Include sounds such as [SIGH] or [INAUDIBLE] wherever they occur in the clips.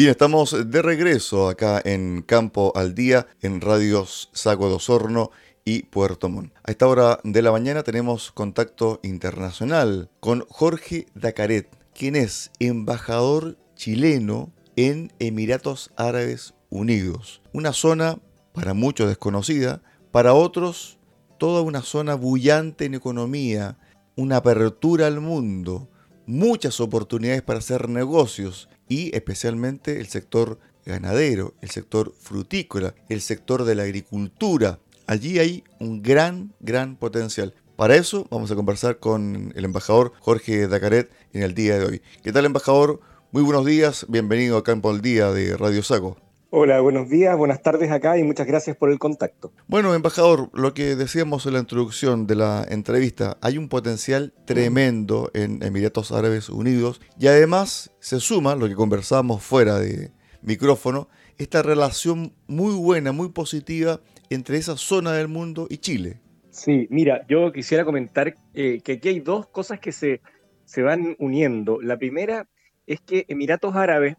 Bien, estamos de regreso acá en Campo al Día, en Radios Sago de Osorno y Puerto Montt. A esta hora de la mañana tenemos contacto internacional con Jorge Dacaret, quien es embajador chileno en Emiratos Árabes Unidos. Una zona para muchos desconocida, para otros toda una zona bullante en economía, una apertura al mundo, muchas oportunidades para hacer negocios y especialmente el sector ganadero, el sector frutícola, el sector de la agricultura. Allí hay un gran, gran potencial. Para eso vamos a conversar con el embajador Jorge Dacaret en el día de hoy. ¿Qué tal embajador? Muy buenos días, bienvenido a Campo al Día de Radio Sago. Hola, buenos días, buenas tardes acá y muchas gracias por el contacto. Bueno, embajador, lo que decíamos en la introducción de la entrevista, hay un potencial tremendo en Emiratos Árabes Unidos y además se suma lo que conversamos fuera de micrófono, esta relación muy buena, muy positiva entre esa zona del mundo y Chile. Sí, mira, yo quisiera comentar eh, que aquí hay dos cosas que se, se van uniendo. La primera es que Emiratos Árabes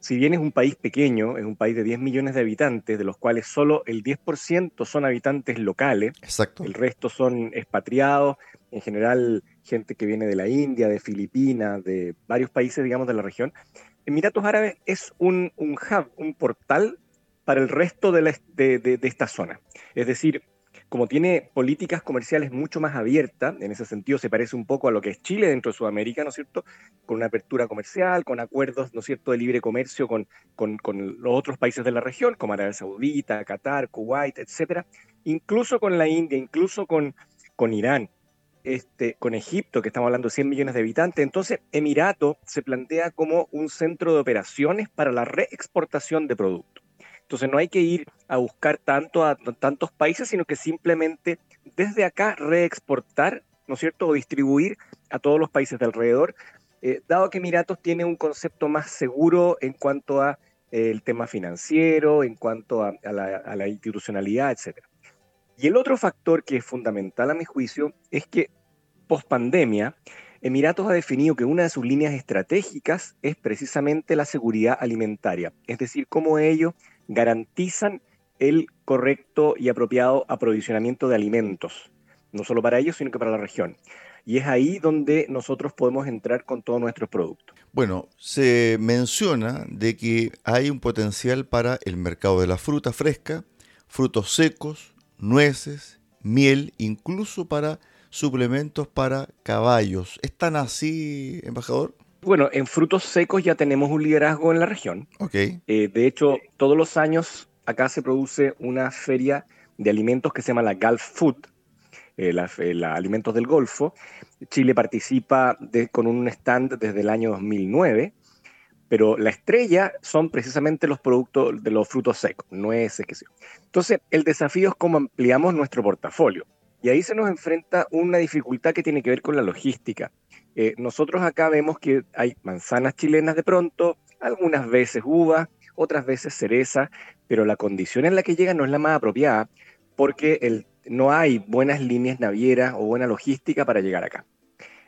si bien es un país pequeño, es un país de 10 millones de habitantes, de los cuales solo el 10% son habitantes locales, Exacto. el resto son expatriados, en general gente que viene de la India, de Filipinas, de varios países, digamos, de la región. Emiratos Árabes es un, hub, un portal para el resto de, de esta zona. Es decir, como tiene políticas comerciales mucho más abiertas, en ese sentido se parece un poco a lo que es Chile dentro de Sudamérica, ¿no es cierto? Con una apertura comercial, con acuerdos, ¿no es cierto?, de libre comercio con, con, los otros países de la región, como Arabia Saudita, Qatar, Kuwait, etcétera, incluso con la India, incluso con, con Irán. Este, con Egipto, que estamos hablando de 100 millones de habitantes. Entonces, Emirato se plantea como un centro de operaciones para la reexportación de productos. Entonces no hay que ir a buscar tanto a tantos países, sino que simplemente desde acá reexportar, ¿no es cierto?, o distribuir a todos los países de alrededor, eh, dado que Emiratos tiene un concepto más seguro en cuanto a eh, el tema financiero, en cuanto a, la, a la institucionalidad, etc. Y el otro factor que es fundamental a mi juicio es que post pandemia, Emiratos ha definido que una de sus líneas estratégicas es precisamente la seguridad alimentaria, es decir, cómo ellos garantizan el correcto y apropiado aprovisionamiento de alimentos, no solo para ellos, sino que para la región. Y es ahí donde nosotros podemos entrar con todos nuestros productos. Bueno, se menciona de que hay un potencial para el mercado de la fruta fresca, frutos secos, nueces, miel, incluso para suplementos para caballos. ¿Es tan así, embajador? Bueno, en frutos secos ya tenemos un liderazgo en la región. Ok. Eh, de hecho, todos los años acá se produce una feria de alimentos que se llama la Gulf Food, eh, la, Alimentos del Golfo. Chile participa con un stand desde el año 2009, pero la estrella son precisamente los productos de los frutos secos, nueces, qué sé yo. Entonces, el desafío es cómo ampliamos nuestro portafolio. Y ahí se nos enfrenta una dificultad que tiene que ver con la logística. Eh, nosotros acá vemos que hay manzanas chilenas de pronto, algunas veces uvas, otras veces cereza, pero la condición en la que llegan no es la más apropiada porque no hay buenas líneas navieras o buena logística para llegar acá.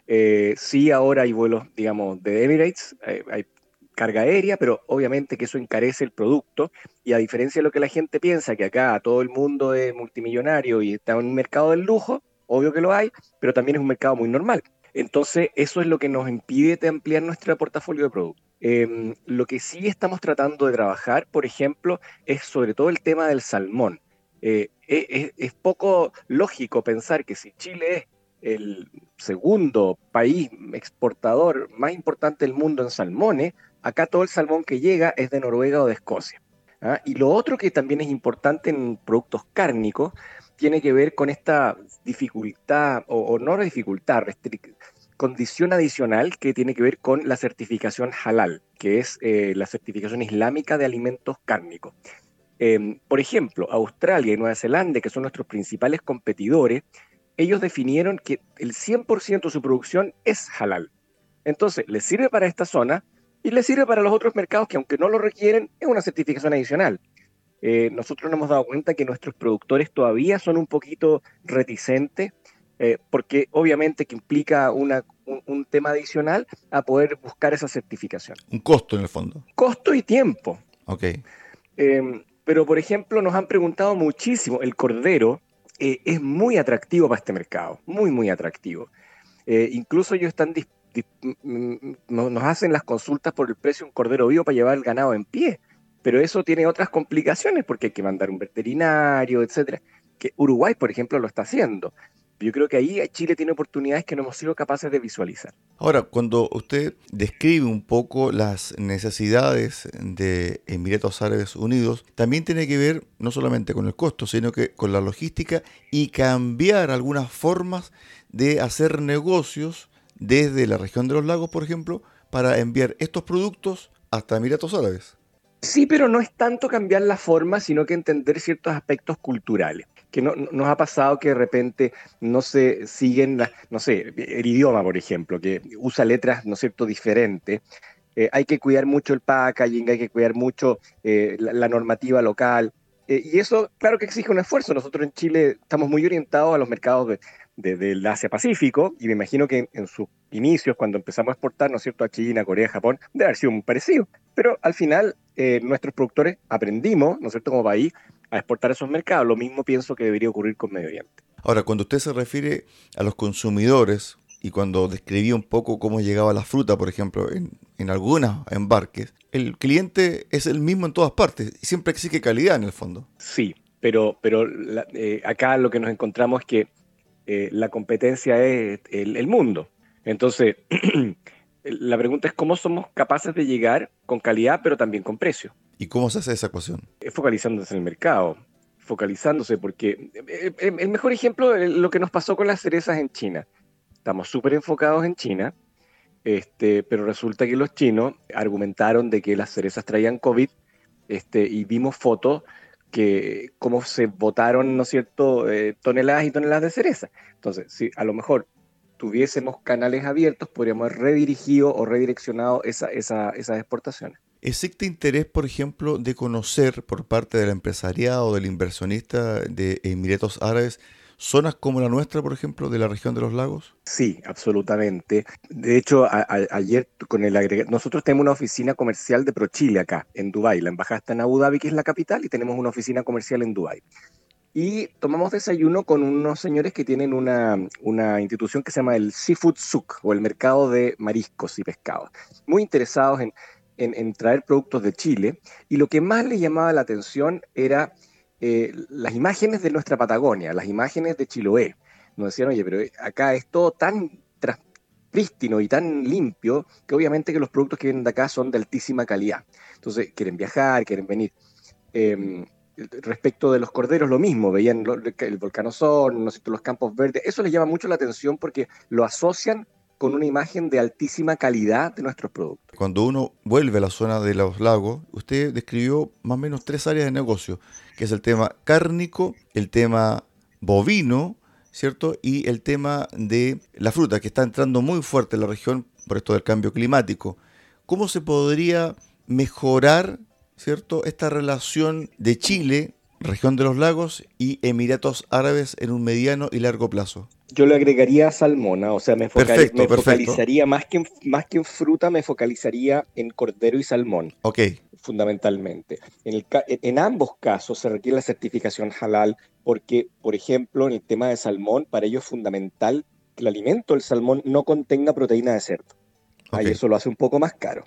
Eh, sí, ahora hay vuelos, digamos, de Emirates, eh, hay carga aérea, pero obviamente que eso encarece el producto y a diferencia de lo que la gente piensa, que acá todo el mundo es multimillonario y está en un mercado del lujo, obvio que lo hay, pero también es un mercado muy normal. Entonces, eso es lo que nos impide de ampliar nuestro portafolio de productos. Em, lo que sí estamos tratando de trabajar, por ejemplo, es sobre todo el tema del salmón. Eh, e, e, es, poco lógico pensar que si Chile es el segundo país exportador más importante del mundo en salmones, acá todo el salmón que llega es de Noruega o de Escocia. ¿ah? Y lo otro que también es importante en productos cárnicos tiene que ver con esta dificultad, o, no dificultad, condición adicional que tiene que ver con la certificación halal, que es eh, la certificación islámica de alimentos cárnicos. Em, por ejemplo, Australia y Nueva Zelanda, que son nuestros principales competidores, ellos definieron que el 100% de su producción es halal. Entonces, les sirve para esta zona y les sirve para los otros mercados que aunque no lo requieren, es una certificación adicional. Eh, nosotros nos hemos dado cuenta que nuestros productores todavía son un poquito reticentes, eh, porque obviamente que implica una, un tema adicional a poder buscar esa certificación. Un costo en el fondo. Costo y tiempo. Ok. Em, pero, por ejemplo, nos han preguntado muchísimo, el cordero eh, es muy atractivo para este mercado, muy, muy atractivo. Incluso ellos están nos hacen las consultas por el precio de un cordero vivo para llevar el ganado en pie, pero eso tiene otras complicaciones porque hay que mandar un veterinario, etcétera. Que Uruguay, por ejemplo, lo está haciendo. Yo creo que ahí Chile tiene oportunidades que no hemos sido capaces de visualizar. Ahora, cuando usted describe un poco las necesidades de Emiratos Árabes Unidos, también tiene que ver no solamente con el costo, sino que con la logística y cambiar algunas formas de hacer negocios desde la región de los lagos, por ejemplo, para enviar estos productos hasta Emiratos Árabes. Sí, pero no es tanto cambiar la forma, sino que entender ciertos aspectos culturales que no, nos ha pasado que de repente no se siguen, no sé, el idioma, por ejemplo, que usa letras, ¿no es cierto?, diferentes. Eh, hay que cuidar mucho el packaging, hay que cuidar mucho eh, la, normativa local. Eh, y eso, claro que exige un esfuerzo. Nosotros en Chile estamos muy orientados a los mercados de, del Asia-Pacífico, y me imagino que en, sus inicios, cuando empezamos a exportar, ¿no es cierto?, a China, Corea, Japón, debe haber sido muy parecido. Pero al final, nuestros productores aprendimos, ¿no es cierto?, como país, a exportar a esos mercados. Lo mismo pienso que debería ocurrir con Medio Oriente. Ahora, cuando usted se refiere a los consumidores y cuando describía un poco cómo llegaba la fruta, por ejemplo, en, en algunos embarques, el cliente es el mismo en todas partes y siempre exige calidad en el fondo. Sí, pero, pero eh, acá lo que nos encontramos es que eh, la competencia es el, el mundo. Entonces, [CLEARS THROAT] la pregunta es cómo somos capaces de llegar con calidad, pero también con precio. ¿Y cómo se hace esa ecuación? Focalizándose en el mercado, focalizándose, porque eh, eh, el mejor ejemplo es lo que nos pasó con las cerezas en China. Estamos súper enfocados en China, este, pero resulta que los chinos argumentaron de que las cerezas traían COVID este, y vimos fotos que cómo se botaron, ¿no cierto?, eh, toneladas y toneladas de cereza. Entonces, si a lo mejor tuviésemos canales abiertos, podríamos haber redirigido o redireccionado esa, esa, esas exportaciones. ¿Existe interés, por ejemplo, de conocer por parte del empresariado o del inversionista de Emiratos Árabes zonas como la nuestra, por ejemplo, de la región de los lagos? Sí, absolutamente. De hecho, ayer con el agregado, nosotros tenemos una oficina comercial de ProChile acá, en Dubái. La embajada está en Abu Dhabi, que es la capital, y tenemos una oficina comercial en Dubái. Y tomamos desayuno con unos señores que tienen una, una institución que se llama el Seafood Souk, o el mercado de mariscos y pescados. Muy interesados en en, traer productos de Chile y lo que más le llamaba la atención era eh, las imágenes de nuestra Patagonia, las imágenes de Chiloé. Nos decían, oye, pero acá es todo tan prístino y tan limpio que obviamente que los productos que vienen de acá son de altísima calidad. Entonces quieren viajar, quieren venir. Em, respecto de los corderos, lo mismo, veían el volcán Osorno, los campos verdes, eso les llama mucho la atención porque lo asocian con una imagen de altísima calidad de nuestros productos. Cuando uno vuelve a la zona de los lagos, usted describió más o menos tres áreas de negocio, que es el tema cárnico, el tema bovino, ¿cierto? Y el tema de la fruta, que está entrando muy fuerte en la región por esto del cambio climático. ¿Cómo se podría mejorar, ¿cierto?, esta relación de Chile, región de los lagos, y Emiratos Árabes en un mediano y largo plazo? Yo le agregaría salmona, o sea, me, focalizaría más que, en, más que en fruta, me focalizaría en cordero y salmón. Ok. Fundamentalmente. En, el, en ambos casos se requiere la certificación halal porque, por ejemplo, en el tema de salmón, para ello es fundamental que el alimento del salmón no contenga proteína de cerdo. Ahí eso lo hace un poco más caro.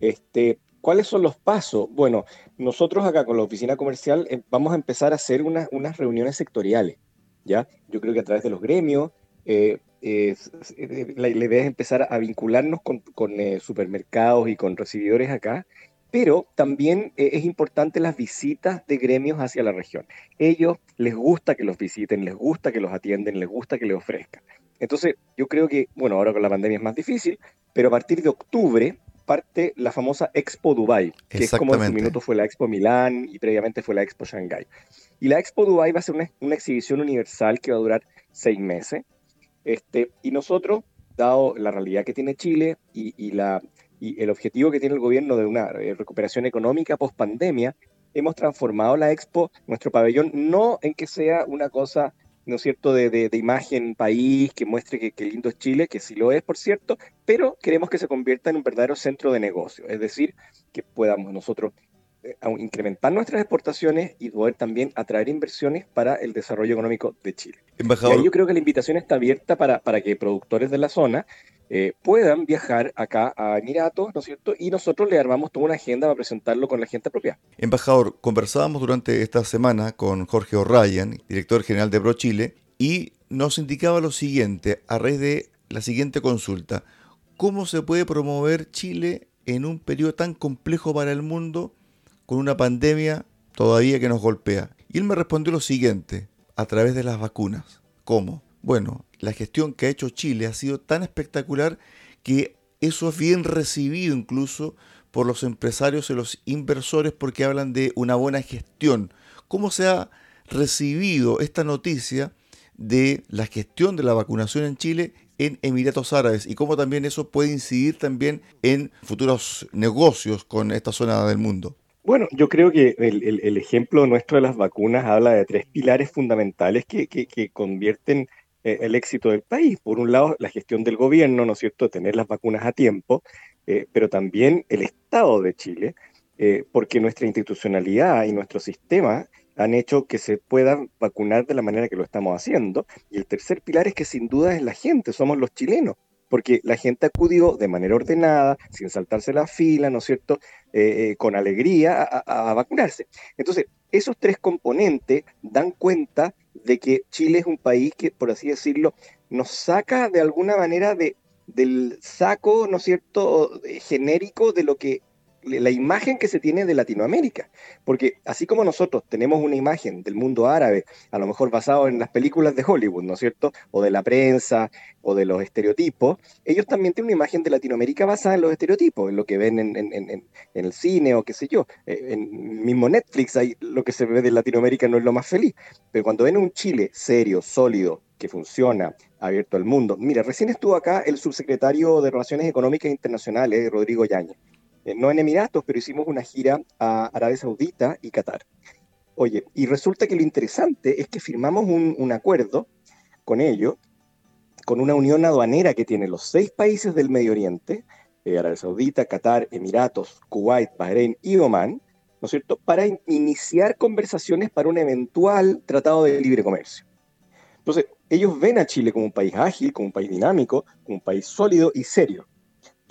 Este, ¿Cuáles son los pasos? Bueno, nosotros acá con la oficina comercial eh, vamos a empezar a hacer unas reuniones sectoriales ¿ya? Yo creo que a través de los gremios, eh, eh, la, idea es empezar a vincularnos con, eh, supermercados y con recibidores acá, pero también es importante las visitas de gremios hacia la región. Ellos les gusta que los visiten, les gusta que los atienden, les gusta que les ofrezcan. Entonces, yo creo que, bueno, ahora con la pandemia es más difícil, pero a partir de octubre parte la famosa Expo Dubai, que es como en su minuto fue la Expo Milán y previamente fue la Expo Shanghai. Y la Expo Dubai va a ser una, exhibición universal que va a durar seis meses. Este, y nosotros, dado la realidad que tiene Chile y, la, y el objetivo que tiene el gobierno de una eh, recuperación económica post pandemia, hemos transformado la Expo, nuestro pabellón, no en que sea una cosa ¿no es cierto?, de, de, imagen país, que muestre que, que, lindo es Chile, que sí lo es, por cierto, pero queremos que se convierta en un verdadero centro de negocio, es decir, que podamos nosotros eh, incrementar nuestras exportaciones y poder también atraer inversiones para el desarrollo económico de Chile. yo creo que la invitación está abierta para, para que productores de la zona eh, puedan viajar acá a Emiratos, ¿no es cierto? Y nosotros le armamos toda una agenda para presentarlo con la gente propia. Embajador, conversábamos durante esta semana con Jorge O'Ryan, director general de ProChile, y nos indicaba lo siguiente, a raíz de la siguiente consulta, ¿cómo se puede promover Chile en un periodo tan complejo para el mundo con una pandemia todavía que nos golpea? Y él me respondió lo siguiente, a través de las vacunas. ¿Cómo? Bueno, la gestión que ha hecho Chile ha sido tan espectacular que eso es bien recibido incluso por los empresarios y los inversores porque hablan de una buena gestión. ¿Cómo se ha recibido esta noticia de la gestión de la vacunación en Chile en Emiratos Árabes y cómo también eso puede incidir también en futuros negocios con esta zona del mundo? Bueno, yo creo que el, ejemplo nuestro de las vacunas habla de tres pilares fundamentales que, que convierten eh, el éxito del país. Por un lado, la gestión del gobierno, ¿no es cierto?, tener las vacunas a tiempo, eh, pero también el Estado de Chile, eh, porque nuestra institucionalidad y nuestro sistema han hecho que se puedan vacunar de la manera que lo estamos haciendo. Y el tercer pilar es que sin duda es la gente, somos los chilenos porque la gente acudió de manera ordenada, sin saltarse la fila, ¿no es cierto?, con alegría a, vacunarse. Entonces, esos tres componentes dan cuenta de que Chile es un país que, por así decirlo, nos saca de alguna manera de, del saco, ¿no es cierto?, genérico de lo que la imagen que se tiene de Latinoamérica. Porque así como nosotros tenemos una imagen del mundo árabe, a lo mejor basado en las películas de Hollywood, ¿no es cierto? O de la prensa, o de los estereotipos, ellos también tienen una imagen de Latinoamérica basada en los estereotipos, en lo que ven en, en, el cine o qué sé yo. Eh, en mismo Netflix hay, lo que se ve de Latinoamérica no es lo más feliz. Pero cuando ven un Chile serio, sólido, que funciona, abierto al mundo. Mira, recién estuvo acá el subsecretario de Relaciones Económicas Internacionales, Rodrigo Yañez. Eh, no en Emiratos, pero hicimos una gira a Arabia Saudita y Qatar. Oye, y resulta que lo interesante es que firmamos un, acuerdo con ellos, con una unión aduanera que tiene los seis países del Medio Oriente, eh, Arabia Saudita, Qatar, Emiratos, Kuwait, Bahrein y Oman, ¿no es cierto?, para iniciar conversaciones para un eventual tratado de libre comercio. Entonces, ellos ven a Chile como un país ágil, como un país dinámico, como un país sólido y serio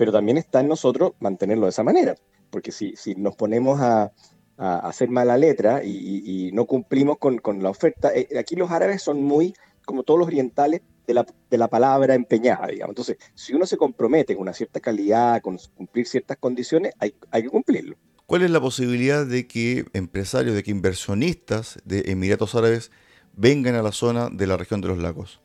pero también está en nosotros mantenerlo de esa manera, porque si, si nos ponemos a, hacer mala letra y, no cumplimos con, con la oferta, eh, aquí los árabes son muy, como todos los orientales, de la, de la, palabra empeñada, digamos. Entonces, si uno se compromete con una cierta calidad, con cumplir ciertas condiciones, hay, hay que cumplirlo. ¿Cuál es la posibilidad de que empresarios, de que inversionistas de Emiratos Árabes vengan a la zona de la región de los lagos?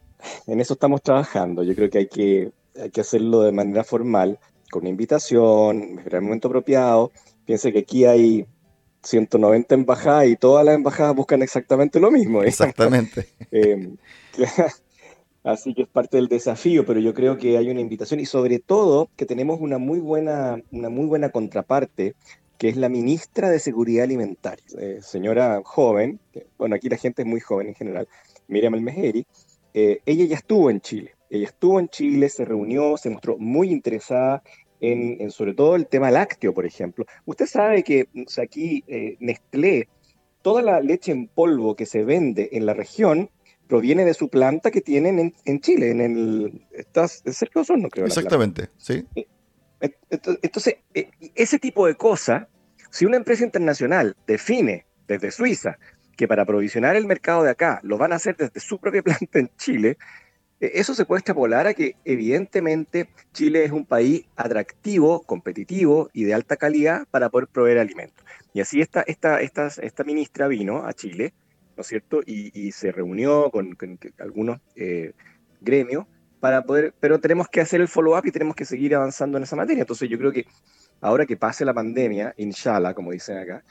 En eso estamos trabajando. Yo creo que hay que hay que hacerlo de manera formal, con una invitación, en el momento apropiado. Piense que aquí hay 190 embajadas y todas las embajadas buscan exactamente lo mismo. Exactamente. [LAUGHS] Em, [LAUGHS] así que es parte del desafío, pero yo creo que hay una invitación y sobre todo que tenemos una muy buena, una muy buena contraparte, que es la ministra de Seguridad Alimentaria, eh, señora joven, bueno, aquí la gente es muy joven en general, Miriam Almejeri, eh, ella ya estuvo en Chile ella estuvo en Chile, se reunió, se mostró muy interesada en, sobre todo el tema lácteo, por ejemplo. Usted sabe que aquí eh, Nestlé, toda la leche en polvo que se vende en la región proviene de su planta que tienen en, Chile, en el estás cerca de no creo. Exactamente, sí. Eh, entonces, eh, ese tipo de cosas, si una empresa internacional define desde Suiza que para aprovisionar el mercado de acá lo van a hacer desde su propia [LAUGHS] planta en Chile, eso se puede extrapolar a que evidentemente Chile es un país atractivo, competitivo y de alta calidad para poder proveer alimentos. Y así esta, esta, esta, esta ministra vino a Chile, ¿no es cierto? Y, se reunió con, algunos eh, gremios para poder, pero tenemos que hacer el follow-up y tenemos que seguir avanzando en esa materia. Entonces yo creo que ahora que pase la pandemia, inshallah, como dicen acá,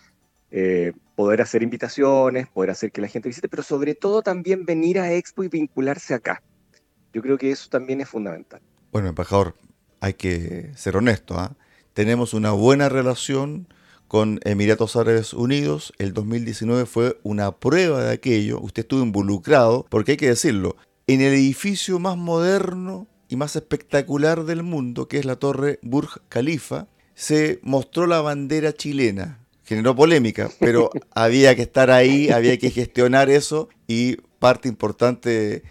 eh, poder hacer invitaciones, poder hacer que la gente visite, pero sobre todo también venir a Expo y vincularse acá. Yo creo que eso también es fundamental. Bueno, embajador, hay que ser honesto. ¿ah? Tenemos una buena relación con Emiratos Árabes Unidos. El 2019 fue una prueba de aquello. Usted estuvo involucrado, porque hay que decirlo, en el edificio más moderno y más espectacular del mundo, que es la torre Burj Khalifa, se mostró la bandera chilena. Generó polémica, pero [LAUGHS] había que estar ahí, había que gestionar eso y parte importante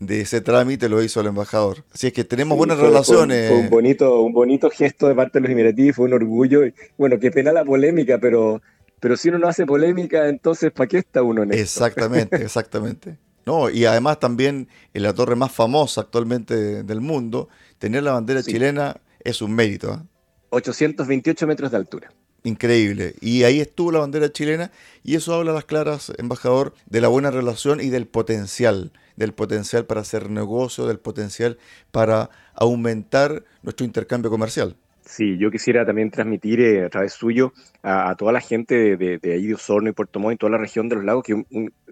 de ese trámite lo hizo el embajador. Así es que tenemos buenas relaciones. Fue, un, bonito, un bonito gesto de parte de los emiratíes, fue un orgullo. Bueno, qué pena la polémica, pero, pero si uno no hace polémica, entonces ¿para qué está uno en esto? Exactamente, [LAUGHS] exactamente. No, y además también en la torre más famosa actualmente del mundo, tener la bandera chilena es un mérito. 828 ¿ah? metros de altura. Increíble. Y ahí estuvo la bandera chilena y eso habla a las claras, embajador, de la buena relación y del potencial del potencial para hacer negocio, del potencial para aumentar nuestro intercambio comercial. Sí, yo quisiera también transmitir eh, a través suyo a, toda la gente de, ahí de Osorno y Puerto Montt y toda la región de los lagos, que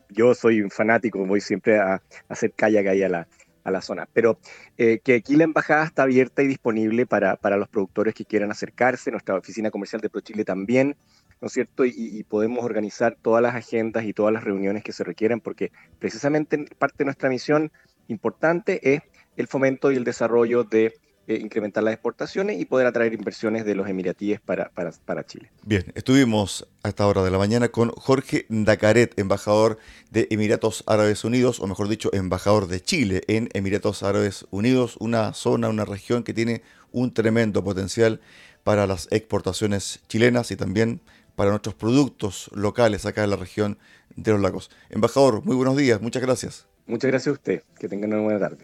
yo soy un fanático, voy siempre a, hacer kayak ahí a la, a la zona, pero eh, que aquí la embajada está abierta y disponible para, para los productores que quieran acercarse, nuestra oficina comercial de ProChile también, ¿no es cierto? Y, podemos organizar todas las agendas y todas las reuniones que se requieran, porque precisamente parte de nuestra misión importante es el fomento y el desarrollo de eh, incrementar las exportaciones y poder atraer inversiones de los emiratíes para, para, para, Chile. Bien, estuvimos a esta hora de la mañana con Jorge Dacaret, embajador de Emiratos Árabes Unidos, o mejor dicho, embajador de Chile en Emiratos Árabes Unidos, una zona, una región que tiene un tremendo potencial para las exportaciones chilenas y también para nuestros productos locales acá en la región de los lagos. Embajador, muy buenos días, muchas gracias. Muchas gracias a usted, que tengan una buena tarde.